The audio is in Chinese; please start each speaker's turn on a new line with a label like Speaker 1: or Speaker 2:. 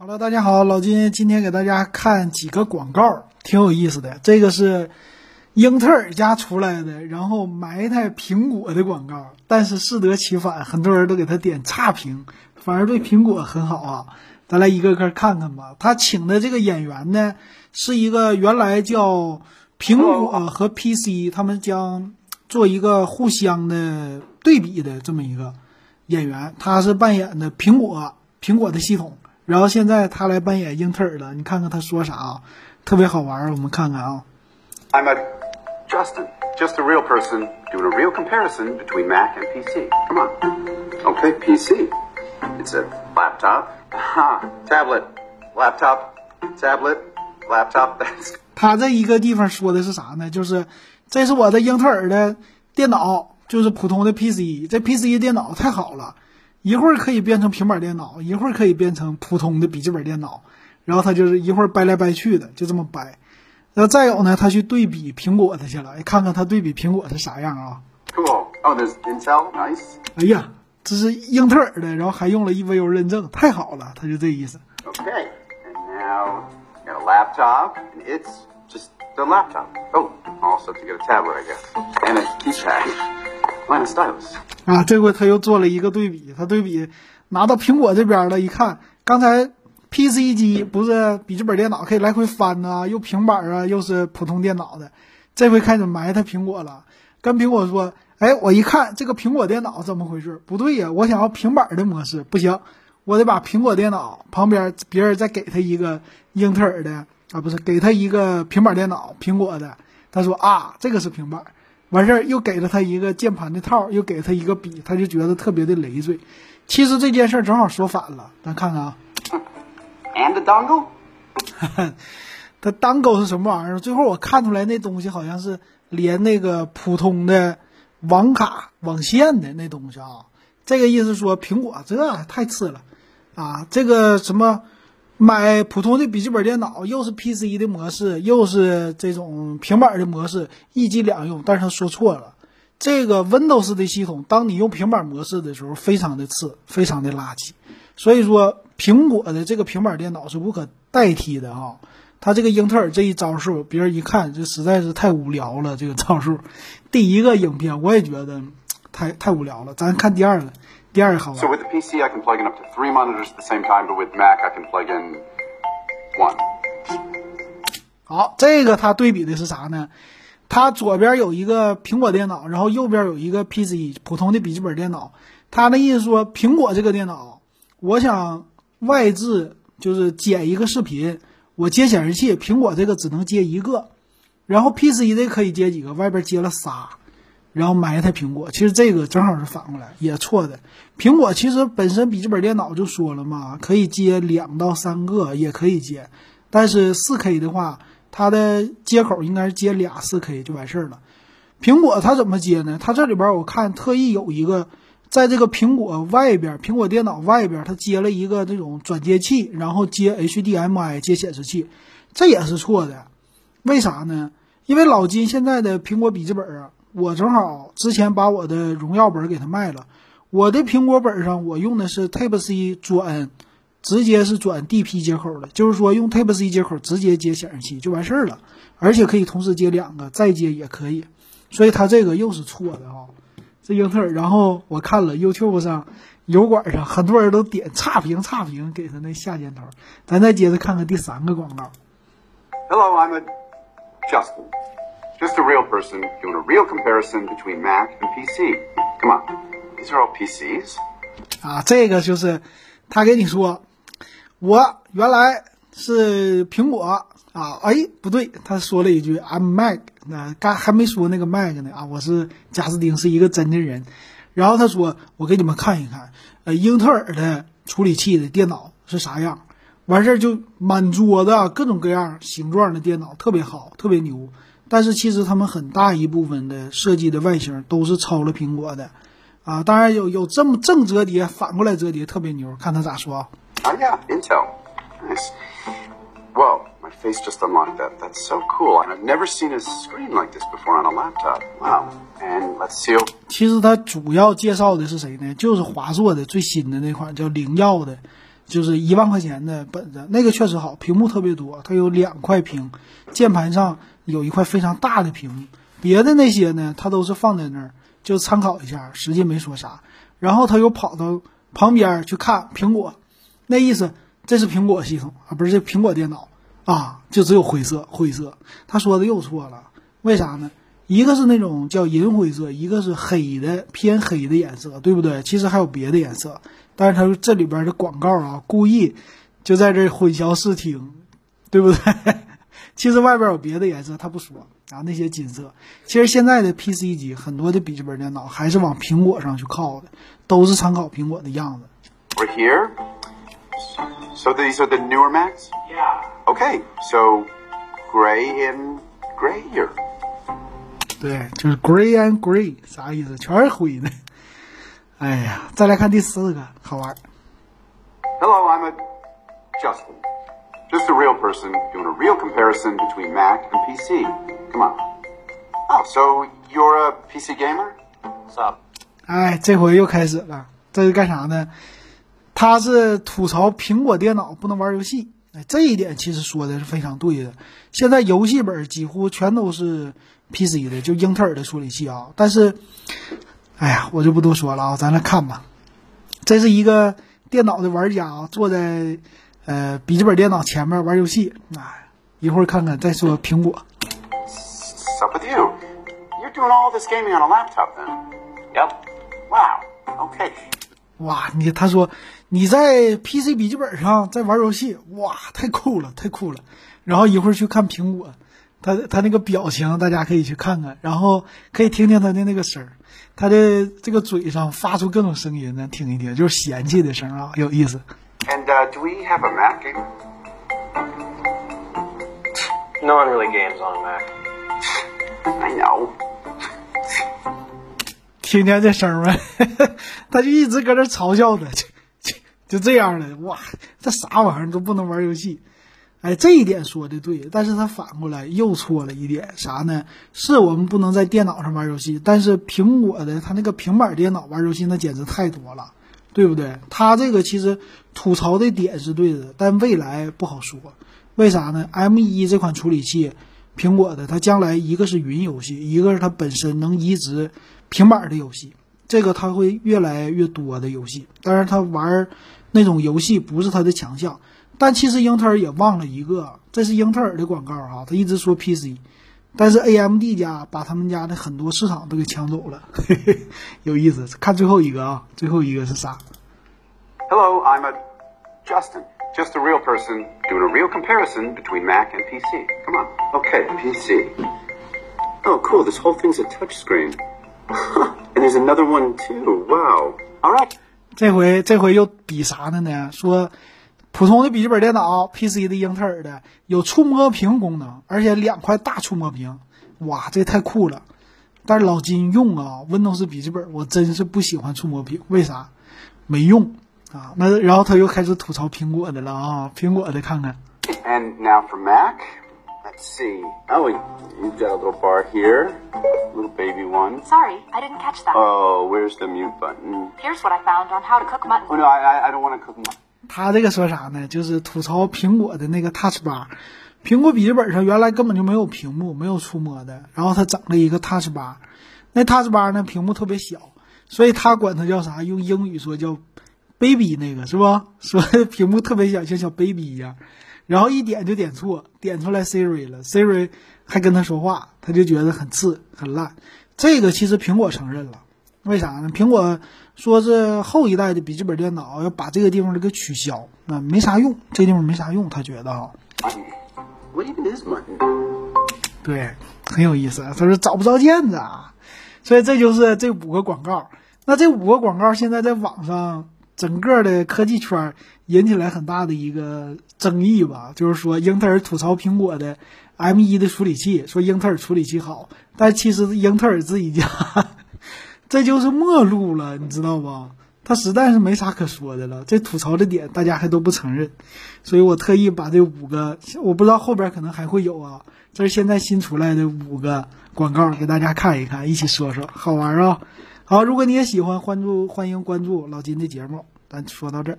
Speaker 1: Hello，大家好，老金今天给大家看几个广告，挺有意思的。这个是英特尔家出来的，然后埋汰苹果的广告，但是适得其反，很多人都给他点差评，反而对苹果很好啊。咱来一个个看看吧。他请的这个演员呢，是一个原来叫苹果和 PC，他们将做一个互相的对比的这么一个演员，他是扮演的苹果苹果的系统。然后现在他来扮演英特尔了，你看看他说啥啊？特别好玩，我们看看啊。
Speaker 2: I'm a Justin, just a real person doing a real comparison between Mac and PC. Come on. Okay, PC. It's a laptop. Aha, tablet. Laptop. Tablet. Laptop. That's
Speaker 1: 他这一个地方说的是啥呢？就是这是我的英特尔的电脑，就是普通的 PC。这 PC 电脑太好了。一会儿可以变成平板电脑，一会儿可以变成普通的笔记本电脑，然后他就是一会儿掰来掰去的，就这么掰。那再有呢，他去对比苹果的去了，哎，看看他对比苹果是啥样啊
Speaker 2: ？Cool. Oh, there's Intel. Nice.
Speaker 1: 哎呀，这是英特尔的，然后还用了 EVO 认证，太好了，他就这意思。
Speaker 2: Okay. And now got a laptop, and it's just the laptop. Oh, also to get a tablet, I guess, and a keypad.
Speaker 1: 啊，这回他又做了一个对比，他对比拿到苹果这边了，一看，刚才 PC 机不是笔记本电脑可以来回翻呐，又平板啊，又是普通电脑的，这回开始埋汰苹果了，跟苹果说，哎，我一看这个苹果电脑怎么回事？不对呀，我想要平板的模式，不行，我得把苹果电脑旁边别人再给他一个英特尔的啊，不是给他一个平板电脑，苹果的，他说啊，这个是平板。完事儿又给了他一个键盘的套，又给他一个笔，他就觉得特别的累赘。其实这件事儿正好说反了，咱看看啊。
Speaker 2: And dongle？
Speaker 1: 他 dongle 是什么玩意儿？最后我看出来那东西好像是连那个普通的网卡网线的那东西啊。这个意思说苹果这太次了啊，这个什么？买普通的笔记本电脑，又是 PC 的模式，又是这种平板的模式，一机两用。但是他说错了，这个 Windows 的系统，当你用平板模式的时候，非常的次，非常的垃圾。所以说，苹果的这个平板电脑是无可代替的啊。他这个英特尔这一招数，别人一看，这实在是太无聊了。这个招数，第一个影片我也觉得太太无聊了。咱看第二个。第二个好玩。
Speaker 2: So with the PC, I can plug in up to three monitors at the same time, but with Mac, I can plug in one.
Speaker 1: 好，这个它对比的是啥呢？它左边有一个苹果电脑，然后右边有一个 PC 普通的笔记本电脑。它的意思说，苹果这个电脑，我想外置就是剪一个视频，我接显示器，苹果这个只能接一个，然后 PC 这可以接几个，外边接了仨。然后埋汰苹果，其实这个正好是反过来，也错的。苹果其实本身笔记本电脑就说了嘛，可以接两到三个，也可以接。但是四 K 的话，它的接口应该是接俩四 K 就完事儿了。苹果它怎么接呢？它这里边我看特意有一个，在这个苹果外边，苹果电脑外边，它接了一个这种转接器，然后接 HDMI 接显示器，这也是错的。为啥呢？因为老金现在的苹果笔记本啊。我正好之前把我的荣耀本给他卖了，我的苹果本上我用的是 Type C 转，直接是转 DP 接口的，就是说用 Type C 接口直接接显示器就完事儿了，而且可以同时接两个，再接也可以，所以它这个又是错的啊，这英特尔。然后我看了 YouTube 上油管上很多人都点差评差评给他那下箭头，咱再接着看看第三个广告。
Speaker 2: Hello, I'm a Justin. Just a real person doing a real comparison between Mac and PC. Come on, these are all PCs.
Speaker 1: 啊，这个就是他给你说，我原来是苹果啊，哎，不对，他说了一句 I'm Mac，那刚还没说那个 Mac 呢啊，我是贾斯汀，是一个真的人。然后他说，我给你们看一看，呃，英特尔的处理器的电脑是啥样。完事儿就满桌子各种各样形状的电脑，特别好，特别牛。但是其实他们很大一部分的设计的外形都是抄了苹果的，啊，当然有有这么正折叠，反过来折叠特别牛，看他咋说。
Speaker 2: Oh yeah, Intel. Nice. Whoa, my face just unlocked that. That's so cool. And I've never seen a screen like this before on a laptop. Wow. And let's see.
Speaker 1: 其实它主要介绍的是谁呢？就是华硕的最新的那款叫灵耀的就是一万块钱的本子，那个确实好，屏幕特别多，它有两块屏，键盘上有一块非常大的屏幕。别的那些呢，它都是放在那儿，就参考一下，实际没说啥。然后他又跑到旁边去看苹果，那意思这是苹果系统啊，不是这苹果电脑啊，就只有灰色，灰色。他说的又错了，为啥呢？一个是那种叫银灰色，一个是黑的偏黑的颜色，对不对？其实还有别的颜色，但是他这里边的广告啊，故意就在这混淆视听，对不对？其实外边有别的颜色，他不说啊，那些金色。其实现在的 PC 机很多的笔记本电脑还是往苹果上去靠的，都是参考苹果的样子。
Speaker 2: We're here. So these are the newer Macs? Yeah. Okay, so gray and grayer.
Speaker 1: 对，就是 gray and gray，啥意思？全是灰的。哎呀，再来看第四个，好玩。
Speaker 2: Hello, I'm a Justin. Just a real person doing a real comparison between Mac and PC. Come on. Oh, so you're a PC gamer? What's up?
Speaker 1: 哎，这回又开始了，这是干啥呢？他是吐槽苹果电脑不能玩游戏。哎，这一点其实说的是非常对的。现在游戏本几乎全都是 PC 的，就英特尔的处理器啊。但是，哎呀，我就不多说了啊，咱来看吧。这是一个电脑的玩家啊，坐在呃笔记本电脑前面玩游戏。哎，一会儿看看再说苹果。
Speaker 2: What's up with you? You're doing all this gaming on a laptop then? Yep. Wow. Okay.
Speaker 1: 哇，你他说你在 PC 笔记本上在玩游戏，哇，太酷了，太酷了。然后一会儿去看苹果，他他那个表情大家可以去看看，然后可以听听他的那个声儿，他的这个嘴上发出各种声音呢，听一听，就是嫌弃的声啊，有意思。
Speaker 2: And uh, do we have a Mac?
Speaker 3: No one really games on a Mac.
Speaker 2: I know.
Speaker 1: 听见这声儿没？他就一直搁这嘲笑他，就就就这样的，哇，这啥玩意儿都不能玩游戏。哎，这一点说的对，但是他反过来又错了一点，啥呢？是我们不能在电脑上玩游戏，但是苹果的它那个平板电脑玩游戏那简直太多了，对不对？他这个其实吐槽的点是对的，但未来不好说。为啥呢？M1 这款处理器，苹果的，它将来一个是云游戏，一个是它本身能移植平板的游戏，这个它会越来越多的游戏。当然，它玩那种游戏不是它的强项。但其实英特尔也忘了一个，这是英特尔的广告哈，他一直说 PC，但是 AMD 家把他们家的很多市场都给抢走了，嘿嘿，有意思。看最后一个啊，最后一个是啥
Speaker 2: ？Hello, I'm a Justin. Just a real person doing a real comparison between Mac and PC. Come on. Okay, PC. Oh, cool. This whole thing's a touchscreen. and there's another one too. Wow. All right.
Speaker 1: 这回这回又比啥的呢？说普通的笔记本电脑，PC 的英特尔的有触摸屏功能，而且两块大触摸屏，哇，这太酷了！但是老金用啊，Windows 笔记本，我真是不喜欢触摸屏，为啥？没用啊。那然后他又开始吐槽苹果的了啊，苹果的看看。
Speaker 2: And now for Mac. Let's see. Oh, you've got a little bar here. Little baby one.
Speaker 4: Sorry, I didn't catch that.
Speaker 2: Oh, where's the mute button?
Speaker 4: Here's what I found on how to cook mutton.
Speaker 2: Oh, no, I, I, I don't want to cook mutton.
Speaker 1: 他这个说啥呢？就是吐槽苹果的那个 Touch Bar，苹果笔记本上原来根本就没有屏幕，没有触摸的，然后他整了一个 Touch Bar，那 Touch Bar 呢屏幕特别小，所以他管它叫啥？用英语说叫 baby 那个是吧？说屏幕特别小，像小 baby 一样，然后一点就点错，点出来 Siri 了，Siri 还跟他说话，他就觉得很次很烂。这个其实苹果承认了，为啥呢？苹果说是后一代的笔记本电脑要把这个地方给取消，那没啥用，这地方没啥用，他觉得哈?对，很有意思。他说找不着键子啊，所以这就是这五个广告。那这五个广告现在在网上整个的科技圈引起来很大的一个争议吧，就是说英特尔吐槽苹果的 M1 的处理器，说英特尔处理器好，但其实英特尔自己家这就是末路了，你知道吧？他实在是没啥可说的了，这吐槽的点大家还都不承认，所以我特意把这五个，我不知道后边可能还会有啊，这是现在新出来的五个广告，给大家看一看，一起说说，好玩啊！好，如果你也喜欢，关注欢迎关注老金的节目，咱说到这儿。